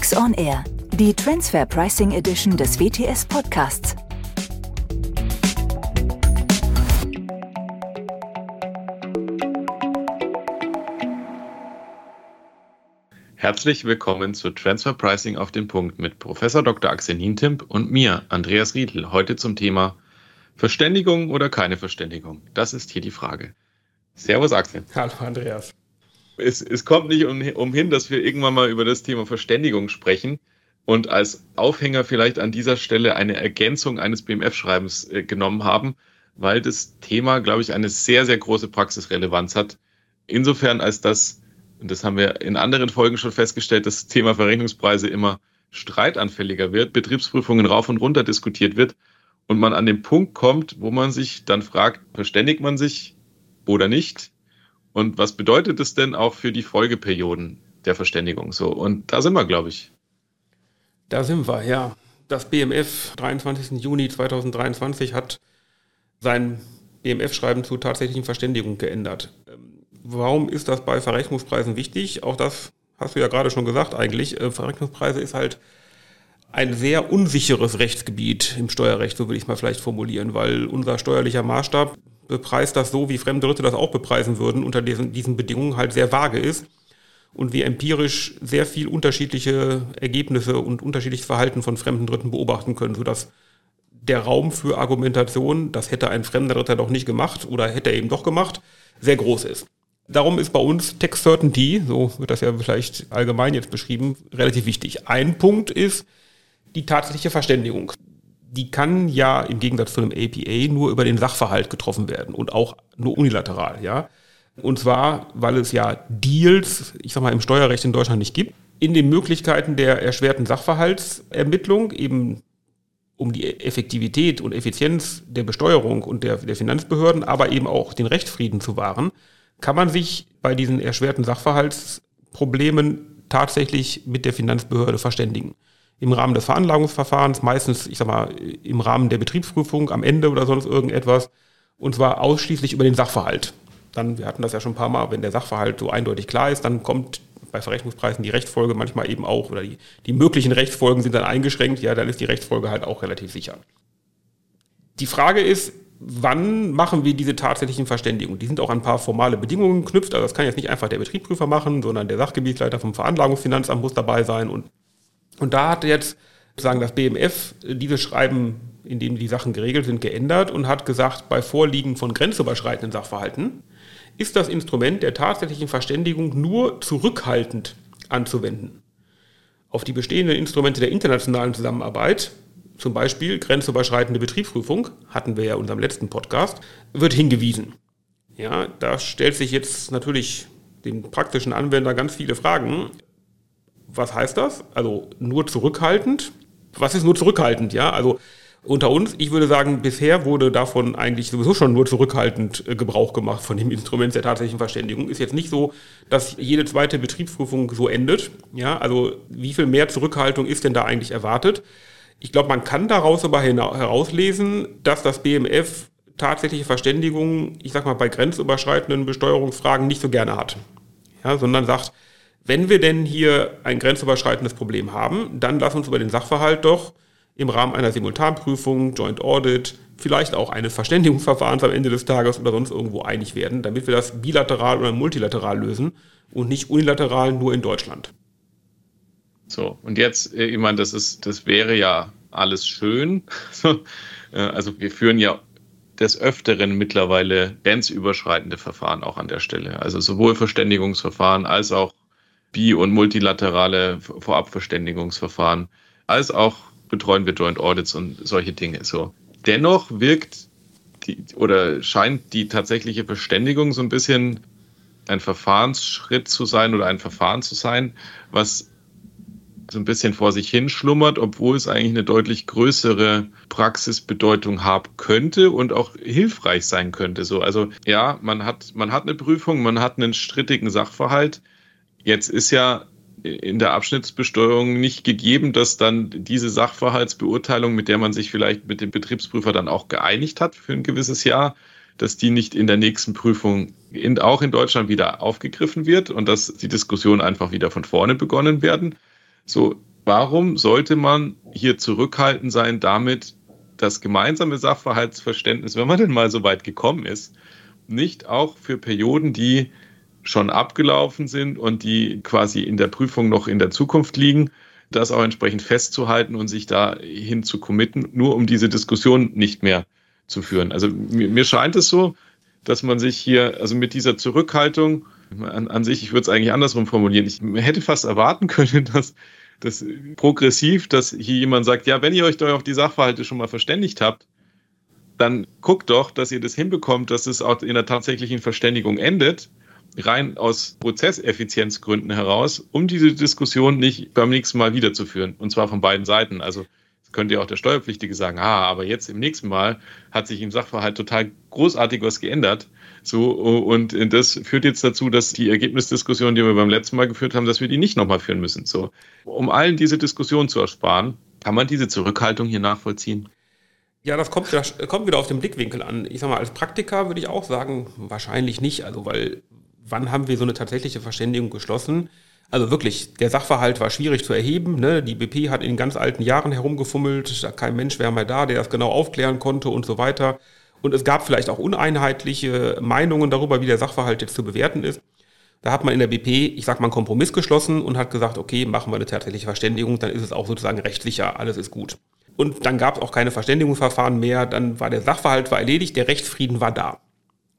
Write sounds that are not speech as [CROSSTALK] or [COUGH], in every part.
Tax on Air, die Transfer Pricing Edition des WTS Podcasts. Herzlich willkommen zu Transfer Pricing auf den Punkt mit Professor Dr. Axel Nientimp und mir, Andreas Riedl, heute zum Thema Verständigung oder keine Verständigung. Das ist hier die Frage. Servus Axel. Hallo Andreas es, es kommt nicht um, umhin, dass wir irgendwann mal über das Thema Verständigung sprechen und als Aufhänger vielleicht an dieser Stelle eine Ergänzung eines BMF-Schreibens äh, genommen haben, weil das Thema, glaube ich, eine sehr, sehr große Praxisrelevanz hat. Insofern als das, und das haben wir in anderen Folgen schon festgestellt, das Thema Verrechnungspreise immer streitanfälliger wird, Betriebsprüfungen rauf und runter diskutiert wird und man an den Punkt kommt, wo man sich dann fragt, verständigt man sich oder nicht? Und was bedeutet es denn auch für die Folgeperioden der Verständigung so? Und da sind wir, glaube ich. Da sind wir, ja. Das BMF 23. Juni 2023 hat sein BMF-Schreiben zu tatsächlichen Verständigung geändert. Ähm, warum ist das bei Verrechnungspreisen wichtig? Auch das hast du ja gerade schon gesagt eigentlich. Äh, Verrechnungspreise ist halt ein sehr unsicheres Rechtsgebiet im Steuerrecht, so will ich es mal vielleicht formulieren, weil unser steuerlicher Maßstab bepreist das so, wie fremde Dritte das auch bepreisen würden, unter diesen, diesen Bedingungen halt sehr vage ist und wir empirisch sehr viel unterschiedliche Ergebnisse und unterschiedliches Verhalten von fremden Dritten beobachten können, sodass der Raum für Argumentation, das hätte ein fremder Dritter doch nicht gemacht oder hätte er eben doch gemacht, sehr groß ist. Darum ist bei uns Text Certainty, so wird das ja vielleicht allgemein jetzt beschrieben, relativ wichtig. Ein Punkt ist die tatsächliche Verständigung die kann ja im Gegensatz zu einem APA nur über den Sachverhalt getroffen werden und auch nur unilateral, ja. Und zwar, weil es ja Deals, ich sag mal, im Steuerrecht in Deutschland nicht gibt, in den Möglichkeiten der erschwerten Sachverhaltsermittlung eben um die Effektivität und Effizienz der Besteuerung und der, der Finanzbehörden, aber eben auch den Rechtsfrieden zu wahren, kann man sich bei diesen erschwerten Sachverhaltsproblemen tatsächlich mit der Finanzbehörde verständigen im Rahmen des Veranlagungsverfahrens, meistens, ich sag mal, im Rahmen der Betriebsprüfung am Ende oder sonst irgendetwas, und zwar ausschließlich über den Sachverhalt. Dann, wir hatten das ja schon ein paar Mal, wenn der Sachverhalt so eindeutig klar ist, dann kommt bei Verrechnungspreisen die Rechtsfolge manchmal eben auch, oder die, die möglichen Rechtsfolgen sind dann eingeschränkt, ja, dann ist die Rechtsfolge halt auch relativ sicher. Die Frage ist, wann machen wir diese tatsächlichen Verständigungen? Die sind auch an ein paar formale Bedingungen geknüpft. Also das kann jetzt nicht einfach der Betriebsprüfer machen, sondern der Sachgebietsleiter vom Veranlagungsfinanzamt muss dabei sein und und da hat jetzt sagen das BMF dieses Schreiben, in dem die Sachen geregelt sind, geändert und hat gesagt, bei Vorliegen von grenzüberschreitenden Sachverhalten ist das Instrument der tatsächlichen Verständigung nur zurückhaltend anzuwenden. Auf die bestehenden Instrumente der internationalen Zusammenarbeit, zum Beispiel grenzüberschreitende Betriebsprüfung, hatten wir ja in unserem letzten Podcast, wird hingewiesen. Ja, da stellt sich jetzt natürlich den praktischen Anwender ganz viele Fragen was heißt das? Also nur zurückhaltend. Was ist nur zurückhaltend? Ja, also unter uns, ich würde sagen, bisher wurde davon eigentlich sowieso schon nur zurückhaltend äh, Gebrauch gemacht von dem [LAUGHS] Instrument der tatsächlichen Verständigung. Ist jetzt nicht so, dass jede zweite Betriebsprüfung so endet. Ja, also wie viel mehr Zurückhaltung ist denn da eigentlich erwartet? Ich glaube, man kann daraus aber herauslesen, dass das BMF tatsächliche Verständigung, ich sag mal, bei grenzüberschreitenden Besteuerungsfragen nicht so gerne hat. Ja, sondern sagt, wenn wir denn hier ein grenzüberschreitendes Problem haben, dann lass uns über den Sachverhalt doch im Rahmen einer Simultanprüfung, Joint Audit, vielleicht auch eines Verständigungsverfahrens am Ende des Tages oder sonst irgendwo einig werden, damit wir das bilateral oder multilateral lösen und nicht unilateral nur in Deutschland. So, und jetzt, äh, ich meine, das ist, das wäre ja alles schön. [LAUGHS] Äh, also wir führen ja des Öfteren mittlerweile grenzüberschreitende Verfahren auch an der Stelle. Also sowohl Verständigungsverfahren als auch bi- und multilaterale Vorabverständigungsverfahren, als auch betreuen wir Joint Audits und solche Dinge. So. Dennoch wirkt die, oder scheint die tatsächliche Verständigung so ein bisschen ein Verfahrensschritt zu sein oder ein Verfahren zu sein, was so ein bisschen vor sich hin schlummert, obwohl es eigentlich eine deutlich größere Praxisbedeutung haben könnte und auch hilfreich sein könnte. So, also ja, man hat, man hat eine Prüfung, man hat einen strittigen Sachverhalt, Jetzt ist ja in der Abschnittsbesteuerung nicht gegeben, dass dann diese Sachverhaltsbeurteilung, mit der man sich vielleicht mit dem Betriebsprüfer dann auch geeinigt hat für ein gewisses Jahr, dass die nicht in der nächsten Prüfung in, auch in Deutschland wieder aufgegriffen wird und dass die Diskussion einfach wieder von vorne begonnen werden. So, warum sollte man hier zurückhaltend sein damit, das gemeinsame Sachverhaltsverständnis, wenn man denn mal so weit gekommen ist, nicht auch für Perioden, die schon abgelaufen sind und die quasi in der Prüfung noch in der Zukunft liegen, das auch entsprechend festzuhalten und sich dahin zu committen, nur um diese Diskussion nicht mehr zu führen. Also mir, mir scheint es so, dass man sich hier, also mit dieser Zurückhaltung an, an sich, ich würde es eigentlich andersrum formulieren, ich hätte fast erwarten können, [LAUGHS] dass das progressiv, dass hier jemand sagt, ja, wenn ihr euch doch auf die Sachverhalte schon mal verständigt habt, dann guckt doch, dass ihr das hinbekommt, dass es auch in der tatsächlichen Verständigung endet, rein aus Prozesseffizienzgründen heraus, um diese Diskussion nicht beim nächsten Mal wiederzuführen. Und zwar von beiden Seiten. Also könnte ja auch der Steuerpflichtige sagen, ah, aber jetzt im nächsten Mal hat sich im Sachverhalt total großartig was geändert. So, und das führt jetzt dazu, dass die Ergebnisdiskussion, die wir beim letzten Mal geführt haben, dass wir die nicht nochmal führen müssen. So, um allen diese Diskussion zu ersparen, kann man diese Zurückhaltung hier nachvollziehen? Ja, das kommt, das kommt wieder auf den Blickwinkel an. Ich sag mal, als Praktiker würde ich auch sagen, wahrscheinlich nicht. Also, weil wann haben wir so eine tatsächliche Verständigung geschlossen? Also wirklich, der Sachverhalt war schwierig zu erheben. Ne? Die BP hat in ganz alten Jahren herumgefummelt, kein Mensch wäre mehr da, der das genau aufklären konnte und so weiter. Und es gab vielleicht auch uneinheitliche Meinungen darüber, wie der Sachverhalt jetzt zu bewerten ist. Da hat man in der BP, ich sag mal, einen Kompromiss geschlossen und hat gesagt, okay, machen wir eine tatsächliche Verständigung, dann ist es auch sozusagen rechtssicher, alles ist gut. Und dann gab es auch keine Verständigungsverfahren mehr, dann war der Sachverhalt war erledigt, der Rechtsfrieden war da.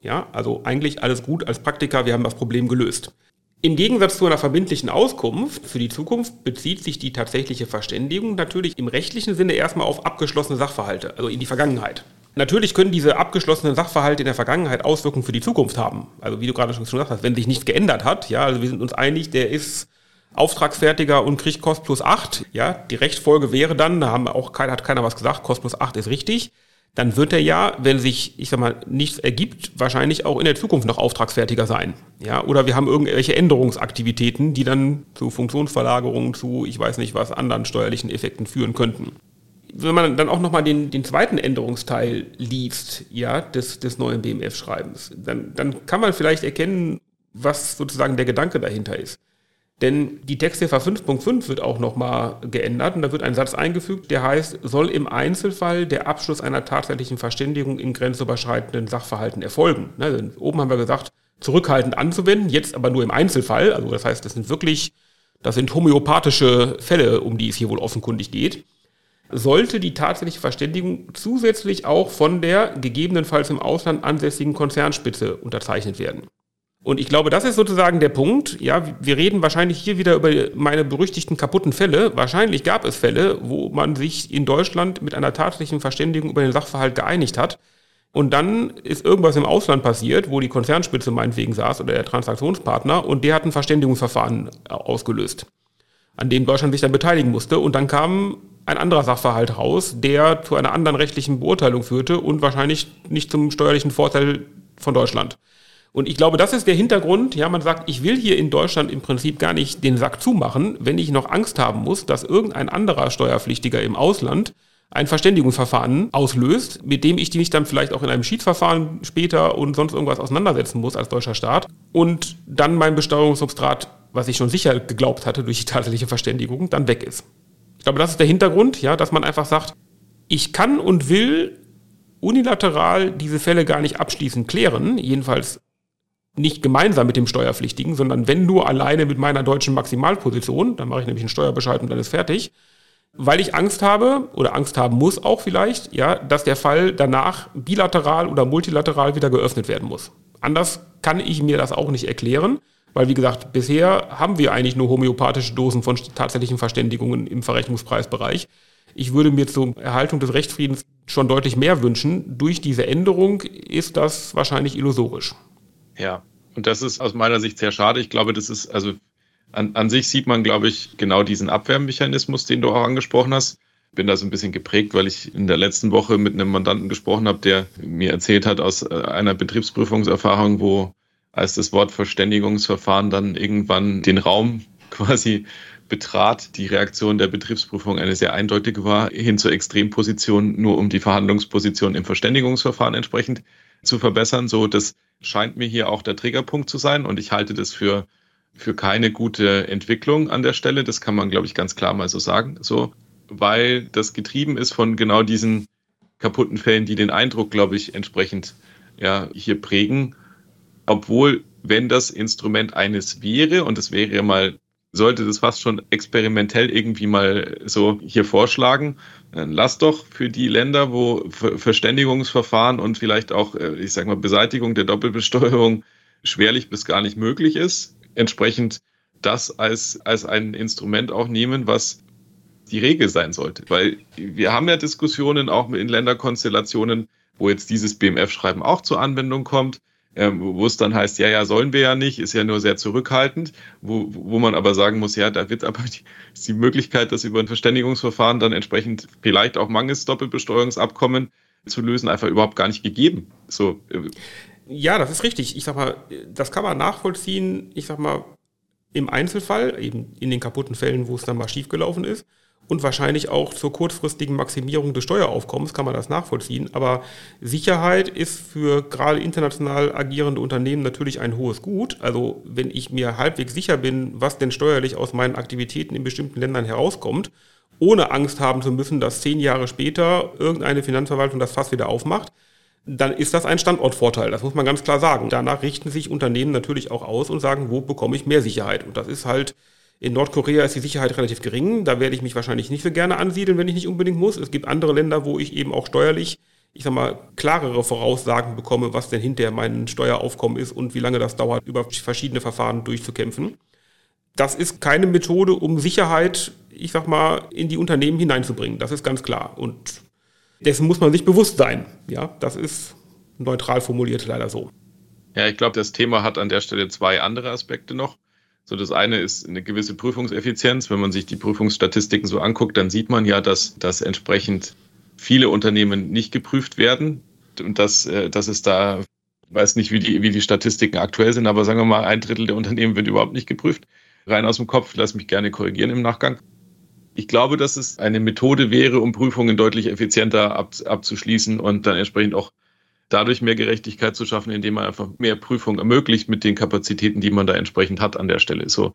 Ja, also eigentlich alles gut als Praktiker, wir haben das Problem gelöst. Im Gegensatz zu einer verbindlichen Auskunft für die Zukunft bezieht sich die tatsächliche Verständigung natürlich im rechtlichen Sinne erstmal auf abgeschlossene Sachverhalte, also in die Vergangenheit. Natürlich können diese abgeschlossenen Sachverhalte in der Vergangenheit Auswirkungen für die Zukunft haben. Also wie du gerade schon gesagt hast, wenn sich nichts geändert hat, ja, also wir sind uns einig, der ist Auftragsfertiger und kriegt Kost plus 8, ja, die Rechtsfolge wäre dann, da haben auch keiner, hat keiner was gesagt, Kost plus 8 ist richtig, dann wird er ja, wenn sich, ich sag mal, nichts ergibt, wahrscheinlich auch in der Zukunft noch auftragsfertiger sein. Ja, oder wir haben irgendwelche Änderungsaktivitäten, die dann zu Funktionsverlagerungen, zu, ich weiß nicht was, anderen steuerlichen Effekten führen könnten wenn man dann auch nochmal den, den zweiten Änderungsteil liest, ja, des, des neuen BMF-Schreibens, dann, dann kann man vielleicht erkennen, was sozusagen der Gedanke dahinter ist. Denn die Texthilfe 5.5 wird auch nochmal geändert und da wird ein Satz eingefügt, der heißt, soll im Einzelfall der Abschluss einer tatsächlichen Verständigung in grenzüberschreitenden Sachverhalten erfolgen. Ne, oben haben wir gesagt, zurückhaltend anzuwenden, jetzt aber nur im Einzelfall. Also das heißt, das sind wirklich, das sind homöopathische Fälle, um die es hier wohl offenkundig geht sollte die tatsächliche Verständigung zusätzlich auch von der gegebenenfalls im Ausland ansässigen Konzernspitze unterzeichnet werden. Und ich glaube, das ist sozusagen der Punkt. Ja, wir reden wahrscheinlich hier wieder über meine berüchtigten kaputten Fälle. Wahrscheinlich gab es Fälle, wo man sich in Deutschland mit einer tatsächlichen Verständigung über den Sachverhalt geeinigt hat. Und dann ist irgendwas im Ausland passiert, wo die Konzernspitze meinetwegen saß oder der Transaktionspartner und der hat ein Verständigungsverfahren ausgelöst, an dem Deutschland sich dann beteiligen musste. Und dann kam ein anderer Sachverhalt raus, der zu einer anderen rechtlichen Beurteilung führte und wahrscheinlich nicht zum steuerlichen Vorteil von Deutschland. Und ich glaube, das ist der Hintergrund. Ja, man sagt, ich will hier in Deutschland im Prinzip gar nicht den Sack zumachen, wenn ich noch Angst haben muss, dass irgendein anderer Steuerpflichtiger im Ausland ein Verständigungsverfahren auslöst, mit dem ich mich dann vielleicht auch in einem Schiedsverfahren später und sonst irgendwas auseinandersetzen muss als deutscher Staat und dann mein Besteuerungssubstrat, was ich schon sicher geglaubt hatte durch die tatsächliche Verständigung, dann weg ist. Ich glaube, das ist der Hintergrund, ja, dass man einfach sagt, ich kann und will unilateral diese Fälle gar nicht abschließend klären, jedenfalls nicht gemeinsam mit dem Steuerpflichtigen, sondern wenn nur alleine mit meiner deutschen Maximalposition, dann mache ich nämlich einen Steuerbescheid und dann ist fertig, weil ich Angst habe oder Angst haben muss auch vielleicht, ja, dass der Fall danach bilateral oder multilateral wieder geöffnet werden muss. Anders kann ich mir das auch nicht erklären. Weil, wie gesagt, bisher haben wir eigentlich nur homöopathische Dosen von tatsächlichen Verständigungen im Verrechnungspreisbereich. Ich würde mir zur Erhaltung des Rechtsfriedens schon deutlich mehr wünschen. Durch diese Änderung ist das wahrscheinlich illusorisch. Ja, und das ist aus meiner Sicht sehr schade. Ich glaube, das ist, also an, an sich sieht man, glaube ich, genau diesen Abwehrmechanismus, den du auch angesprochen hast. Bin da so ein bisschen geprägt, weil ich in der letzten Woche mit einem Mandanten gesprochen habe, der mir erzählt hat aus äh, einer Betriebsprüfungserfahrung, wo als das Wort Verständigungsverfahren dann irgendwann den Raum [LAUGHS] quasi betrat, die Reaktion der Betriebsprüfung eine sehr eindeutige war, hin zur Extremposition, nur um die Verhandlungsposition im Verständigungsverfahren entsprechend zu verbessern. So, das scheint mir hier auch der Triggerpunkt zu sein und ich halte das für für keine gute Entwicklung an der Stelle. Das kann man, glaube ich, ganz klar mal so sagen. So, weil das getrieben ist von genau diesen kaputten Fällen, die den Eindruck, glaube ich, entsprechend ja, hier prägen. Obwohl, wenn das Instrument eines wäre, und es wäre mal, sollte das fast schon experimentell irgendwie mal so hier vorschlagen, dann lass doch für die Länder, wo Verständigungsverfahren und vielleicht auch, äh, ich sag mal, Beseitigung der Doppelbesteuerung schwerlich bis gar nicht möglich ist, entsprechend das als, als ein Instrument auch nehmen, was die Regel sein sollte. Weil wir haben ja Diskussionen auch in Länderkonstellationen, wo jetzt dieses BMF-Schreiben auch zur Anwendung kommt, wo es dann heißt, ja, ja, sollen wir ja nicht, ist ja nur sehr zurückhaltend, wo, wo man aber sagen muss, ja, da wird aber die, ist die Möglichkeit, das über ein Verständigungsverfahren dann entsprechend vielleicht auch mangels Doppelbesteuerungsabkommen zu lösen, einfach überhaupt gar nicht gegeben. So, äh, ja, das ist richtig. Ich sag mal, das kann man nachvollziehen, ich sag mal, im Einzelfall, eben in den kaputten Fällen, wo es dann mal schiefgelaufen ist. Und wahrscheinlich auch zur kurzfristigen Maximierung des Steueraufkommens kann man das nachvollziehen. Aber Sicherheit ist für gerade international agierende Unternehmen natürlich ein hohes Gut. Also wenn ich mir halbwegs sicher bin, was denn steuerlich aus meinen Aktivitäten in bestimmten Ländern herauskommt, ohne Angst haben zu müssen, dass zehn Jahre später irgendeine Finanzverwaltung das Fass wieder aufmacht, dann ist das ein Standortvorteil. Das muss man ganz klar sagen. Danach richten sich Unternehmen natürlich auch aus und sagen, wo bekomme ich mehr Sicherheit? Und das ist halt, in Nordkorea ist die Sicherheit relativ gering. Da werde ich mich wahrscheinlich nicht so gerne ansiedeln, wenn ich nicht unbedingt muss. Es gibt andere Länder, wo ich eben auch steuerlich, ich sag mal, klarere Voraussagen bekomme, was denn hinterher mein Steueraufkommen ist und wie lange das dauert, über verschiedene Verfahren durchzukämpfen. Das ist keine Methode, um Sicherheit, ich sag mal, in die Unternehmen hineinzubringen. Das ist ganz klar. Und dessen muss man sich bewusst sein. Ja, das ist neutral formuliert leider so. Ja, ich glaube, das Thema hat an der Stelle zwei andere Aspekte noch. So, das eine ist eine gewisse Prüfungseffizienz. Wenn man sich die Prüfungsstatistiken so anguckt, dann sieht man ja, dass, dass entsprechend viele Unternehmen nicht geprüft werden und dass, äh, dass es da, weiß nicht, wie die, wie die Statistiken aktuell sind, aber sagen wir mal, ein Drittel der Unternehmen wird überhaupt nicht geprüft. Rein aus dem Kopf, lass mich gerne korrigieren im Nachgang. Ich glaube, dass es eine Methode wäre, um Prüfungen deutlich effizienter ab, abzuschließen und dann entsprechend auch dadurch mehr Gerechtigkeit zu schaffen, indem man einfach mehr Prüfungen ermöglicht mit den Kapazitäten, die man da entsprechend hat an der Stelle. So.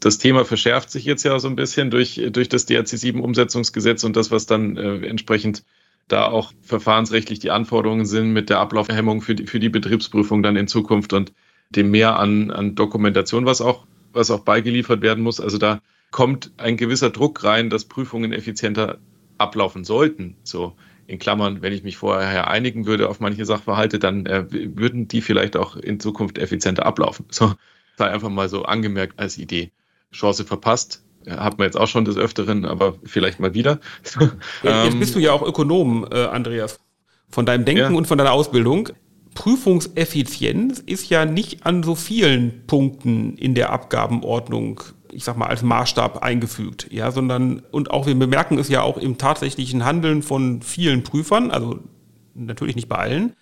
Das Thema verschärft sich jetzt ja so ein bisschen durch, durch das DRC7-Umsetzungsgesetz und das, was dann äh, entsprechend da auch verfahrensrechtlich die Anforderungen sind mit der Ablaufhemmung für die, für die Betriebsprüfung dann in Zukunft und dem Mehr an, an Dokumentation, was auch, was auch beigeliefert werden muss. Also da kommt ein gewisser Druck rein, dass Prüfungen effizienter ablaufen sollten. So in Klammern, wenn ich mich vorher einigen würde auf manche Sachverhalte, dann äh, würden die vielleicht auch in Zukunft effizienter ablaufen. So sei einfach mal so angemerkt als Idee. Chance verpasst, hat man jetzt auch schon des Öfteren, aber vielleicht mal wieder. jetzt ähm, bist du ja auch Ökonom, äh, Andreas, von deinem Denken ja. und von deiner Ausbildung. Prüfungseffizienz ist ja nicht an so vielen Punkten in der Abgabenordnung ich sag mal, als Maßstab eingefügt, ja, sondern, und auch wir bemerken es ja auch im tatsächlichen Handeln von vielen Prüfern, also natürlich nicht bei allen.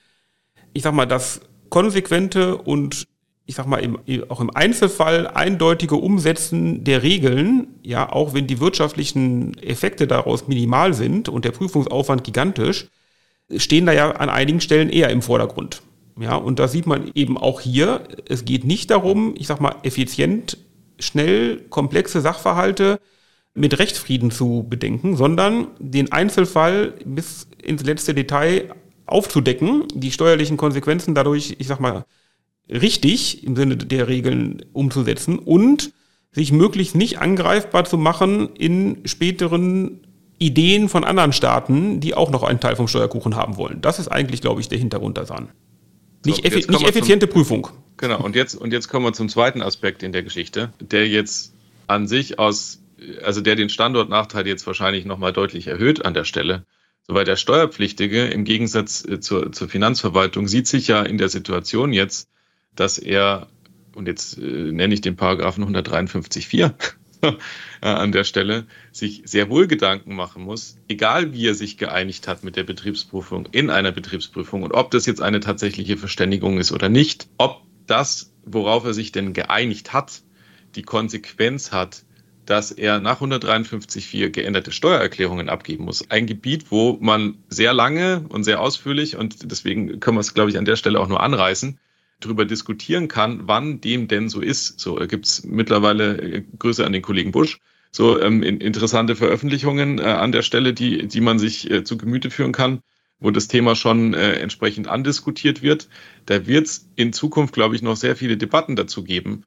Ich sag mal, das konsequente und ich sag mal, im, auch im Einzelfall eindeutige Umsetzen der Regeln, ja, auch wenn die wirtschaftlichen Effekte daraus minimal sind und der Prüfungsaufwand gigantisch, stehen da ja an einigen Stellen eher im Vordergrund. Ja, und da sieht man eben auch hier, es geht nicht darum, ich sag mal, effizient schnell komplexe Sachverhalte mit Rechtsfrieden zu bedenken, sondern den Einzelfall bis ins letzte Detail aufzudecken, die steuerlichen Konsequenzen dadurch, ich sag mal, richtig im Sinne der Regeln umzusetzen und sich möglichst nicht angreifbar zu machen in späteren Ideen von anderen Staaten, die auch noch einen Teil vom Steuerkuchen haben wollen. Das ist eigentlich, glaube ich, der Hintergrund daran. Nicht, effi nicht effiziente zum, Prüfung. Genau, und jetzt, und jetzt kommen wir zum zweiten Aspekt in der Geschichte, der jetzt an sich aus, also der den Standortnachteil jetzt wahrscheinlich nochmal deutlich erhöht an der Stelle. Soweit der Steuerpflichtige im Gegensatz äh, zur, zur Finanzverwaltung sieht sich ja in der Situation jetzt, dass er, und jetzt äh, nenne ich den Paragraphen 153.4, Äh, [LAUGHS] an der Stelle sich sehr wohl Gedanken machen muss, egal wie er sich geeinigt hat mit der Betriebsprüfung in einer Betriebsprüfung und ob das jetzt eine tatsächliche Verständigung ist oder nicht, ob das, worauf er sich denn geeinigt hat, die Konsequenz hat, dass er nach 153.4 geänderte Steuererklärungen abgeben muss. Ein Gebiet, wo man sehr lange und sehr ausführlich, und deswegen können wir es, glaube ich, an der Stelle auch nur anreißen, darüber diskutieren kann, wann dem denn so ist. So gibt es mittlerweile äh, Grüße an den Kollegen Busch. So ähm, in, interessante Veröffentlichungen äh, an der Stelle, die, die man sich äh, zu Gemüte führen kann, wo das Thema schon äh, entsprechend andiskutiert wird. Da wird es in Zukunft, glaube ich, noch sehr viele Debatten dazu geben.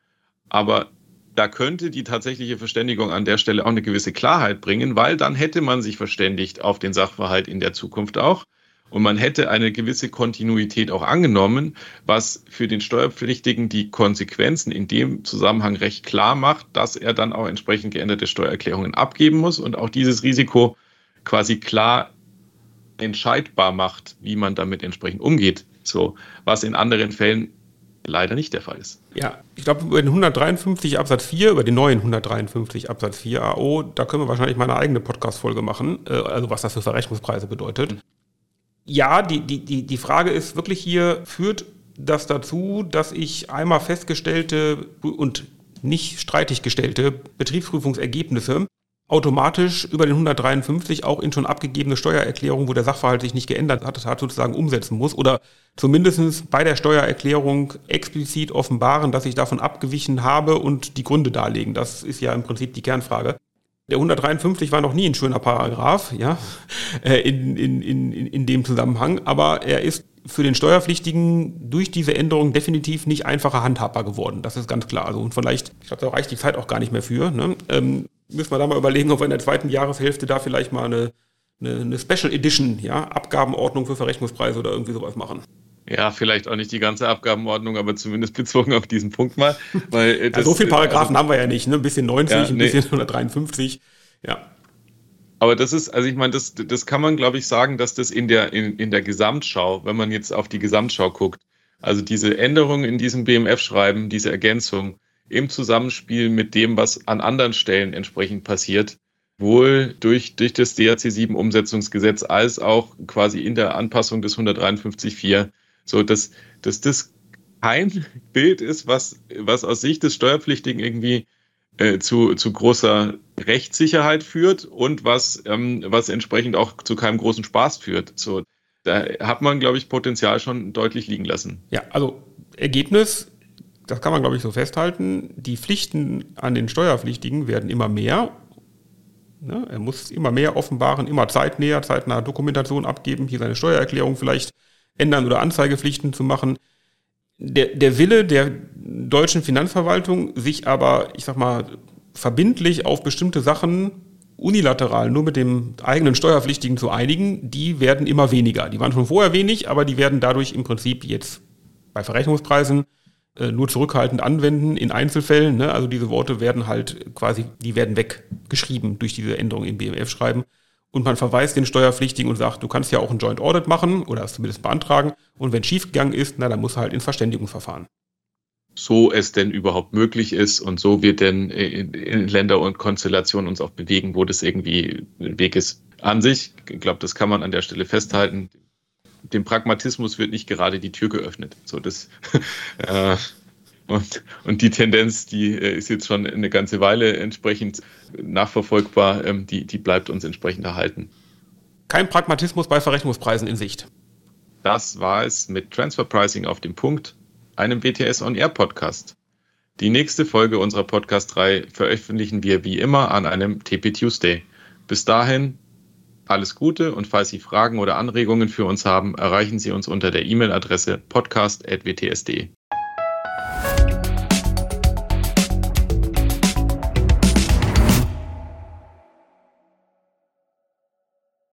Aber da könnte die tatsächliche Verständigung an der Stelle auch eine gewisse Klarheit bringen, weil dann hätte man sich verständigt auf den Sachverhalt in der Zukunft auch. Und man hätte eine gewisse Kontinuität auch angenommen, was für den Steuerpflichtigen die Konsequenzen in dem Zusammenhang recht klar macht, dass er dann auch entsprechend geänderte Steuererklärungen abgeben muss und auch dieses Risiko quasi klar entscheidbar macht, wie man damit entsprechend umgeht. So, was in anderen Fällen leider nicht der Fall ist. Ja, ich glaube, über den 153 Absatz 4, über den neuen 153 Absatz 4 AO, da können wir wahrscheinlich mal eine eigene Podcast-Folge machen, äh, also was das für Verrechnungspreise bedeutet. Ja, die, die, die, die Frage ist wirklich hier, führt das dazu, dass ich einmal festgestellte und nicht streitig gestellte Betriebsprüfungsergebnisse automatisch über den 153 auch in schon abgegebene Steuererklärung, wo der Sachverhalt sich nicht geändert hat, hat sozusagen umsetzen muss oder zumindest bei der Steuererklärung explizit offenbaren, dass ich davon abgewichen habe und die Gründe darlegen. Das ist ja im Prinzip die Kernfrage. Der 153 war noch nie ein schöner Paragraph, ja, äh, in, in, in, in dem Zusammenhang, aber er ist für den Steuerpflichtigen durch diese Änderung definitiv nicht einfacher handhabbar geworden. Das ist ganz klar. Also und vielleicht, ich glaube, da reicht die Zeit auch gar nicht mehr für. Ne? Ähm, müssen wir da mal überlegen, ob wir in der zweiten Jahreshälfte da vielleicht mal eine, eine, eine Special Edition, ja, Abgabenordnung für Verrechnungspreise oder irgendwie sowas machen. Ja, vielleicht auch nicht die ganze Abgabenordnung, aber zumindest bezogen auf diesen Punkt mal. Weil äh, [LAUGHS] das, ja, so viele Paragraphen also, haben wir ja nicht, ne? Ein bisschen 90, ja, ein bisschen 153. Ja. Aber das ist, also ich meine, das, das kann man, glaube ich, sagen, dass das in der, in, in der Gesamtschau, wenn man jetzt auf die Gesamtschau guckt, also diese Änderung in diesem BMF-Schreiben, diese Ergänzung, im Zusammenspiel mit dem, was an anderen Stellen entsprechend passiert, wohl durch, durch das DRC 7 Umsetzungsgesetz als auch quasi in der Anpassung des 153.4, so dass, dass das kein Bild ist, was, was aus Sicht des Steuerpflichtigen irgendwie äh, zu, zu großer Rechtssicherheit führt und was, ähm, was entsprechend auch zu keinem großen Spaß führt. So, da hat man, glaube ich, Potenzial schon deutlich liegen lassen. Ja, also Ergebnis das kann man, glaube ich, so festhalten, die Pflichten an den Steuerpflichtigen werden immer mehr. Ja, er muss immer mehr offenbaren, immer zeitnäher, zeitnah Dokumentation abgeben, hier seine Steuererklärung vielleicht ändern oder Anzeigepflichten zu machen. Der, der Wille der deutschen Finanzverwaltung, sich aber, ich sag mal, verbindlich auf bestimmte Sachen unilateral nur mit dem eigenen Steuerpflichtigen zu einigen, die werden immer weniger. Die waren schon vorher wenig, aber die werden dadurch im Prinzip jetzt bei Verrechnungspreisen äh, nur zurückhaltend anwenden in Einzelfällen. Ne? Also diese Worte werden halt quasi, die werden weggeschrieben durch diese Änderung im BMF-Schreiben. Und man verweist den Steuerpflichtigen und sagt, du kannst ja auch ein Joint Audit machen oder es zumindest beantragen. Und wenn schiefgegangen ist, na, dann muss er halt ins Verständigungsverfahren. So es denn überhaupt möglich ist und so wird denn in Länder und Konstellationen uns auch bewegen, wo das irgendwie ein Weg ist. An sich, ich glaube, das kann man an der Stelle festhalten dem Pragmatismus wird nicht gerade die Tür geöffnet. So das, [LAUGHS] äh, und, und die Tendenz, die äh, ist jetzt schon eine ganze Weile entsprechend nachverfolgbar, ähm, die, die bleibt uns entsprechend erhalten. Kein Pragmatismus bei Verrechnungspreisen in Sicht. Das war es mit Transfer Pricing auf dem Punkt, einem BTS On Air Podcast. Die nächste Folge unserer Podcast-Reihe veröffentlichen wir wie immer an einem TP Tuesday. Bis dahin alles Gute und falls Sie Fragen oder Anregungen für uns haben, erreichen Sie uns unter der E-Mail-Adresse podcast.wtsd.